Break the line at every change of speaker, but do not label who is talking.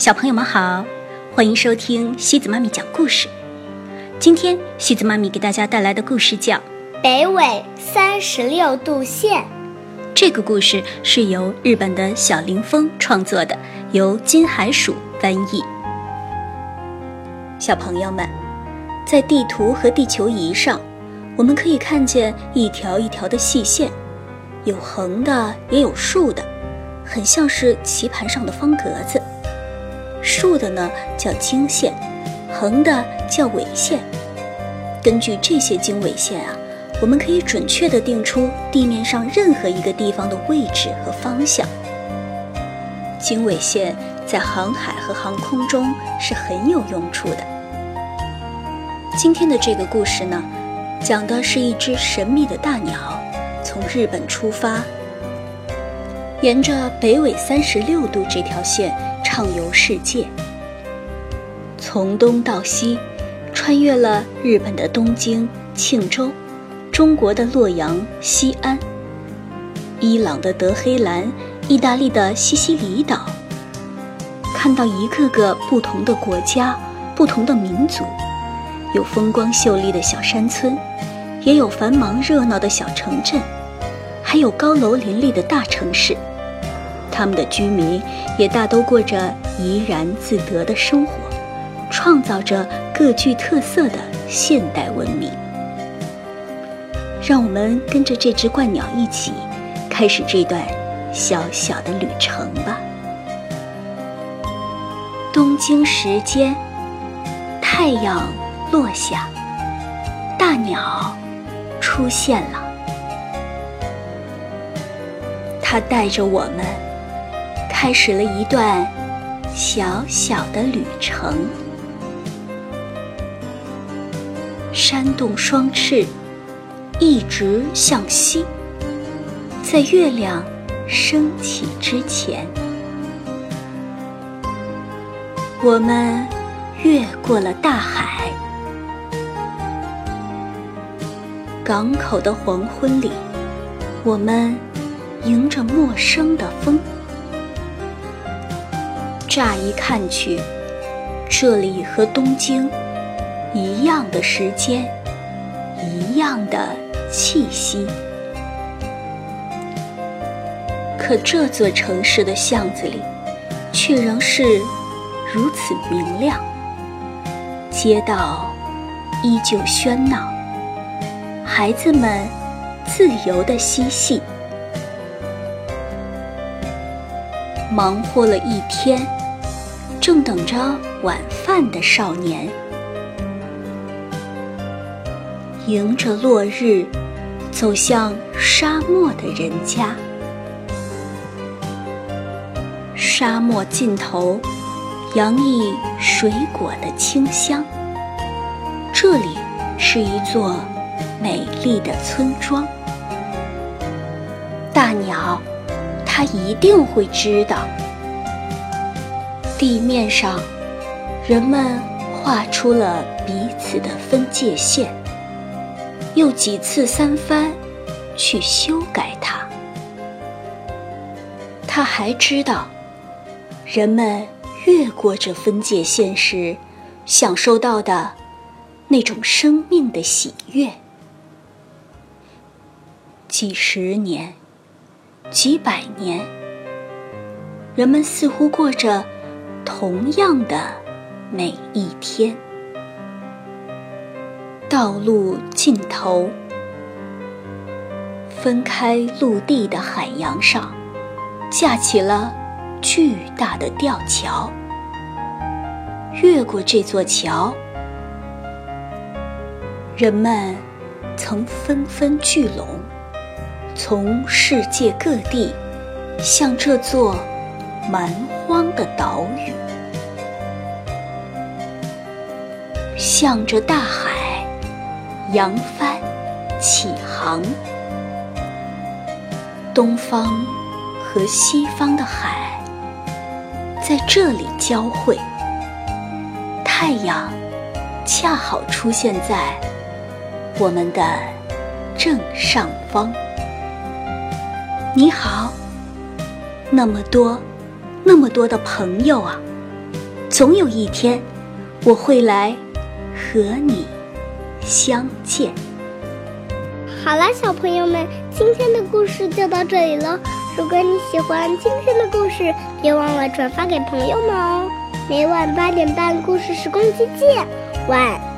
小朋友们好，欢迎收听西子妈咪讲故事。今天西子妈咪给大家带来的故事叫《
北纬三十六度线》。
这个故事是由日本的小林峰创作的，由金海鼠翻译。小朋友们，在地图和地球仪上，我们可以看见一条一条的细线，有横的，也有竖的，很像是棋盘上的方格子。竖的呢叫经线，横的叫纬线。根据这些经纬线啊，我们可以准确的定出地面上任何一个地方的位置和方向。经纬线在航海和航空中是很有用处的。今天的这个故事呢，讲的是一只神秘的大鸟从日本出发，沿着北纬三十六度这条线。畅游世界，从东到西，穿越了日本的东京、庆州，中国的洛阳、西安，伊朗的德黑兰，意大利的西西里岛，看到一个个不同的国家、不同的民族，有风光秀丽的小山村，也有繁忙热闹的小城镇，还有高楼林立的大城市。他们的居民也大都过着怡然自得的生活，创造着各具特色的现代文明。让我们跟着这只鹳鸟一起，开始这段小小的旅程吧。东京时间，太阳落下，大鸟出现了，它带着我们。开始了一段小小的旅程，扇动双翅，一直向西，在月亮升起之前，我们越过了大海。港口的黄昏里，我们迎着陌生的风。乍一看去，这里和东京一样的时间，一样的气息。可这座城市的巷子里，却仍是如此明亮。街道依旧喧闹，孩子们自由的嬉戏，忙活了一天。正等着晚饭的少年，迎着落日，走向沙漠的人家。沙漠尽头，洋溢水果的清香。这里是一座美丽的村庄。大鸟，它一定会知道。地面上，人们画出了彼此的分界线，又几次三番去修改它。他还知道，人们越过这分界线时，享受到的那种生命的喜悦。几十年，几百年，人们似乎过着。同样的每一天，道路尽头，分开陆地的海洋上，架起了巨大的吊桥。越过这座桥，人们曾纷纷聚拢，从世界各地向这座。蛮荒的岛屿，向着大海扬帆起航。东方和西方的海在这里交汇，太阳恰好出现在我们的正上方。你好，那么多。那么多的朋友啊，总有一天，我会来和你相见。
好了，小朋友们，今天的故事就到这里了。如果你喜欢今天的故事，别忘了转发给朋友们哦。每晚八点半，故事时光机见，晚。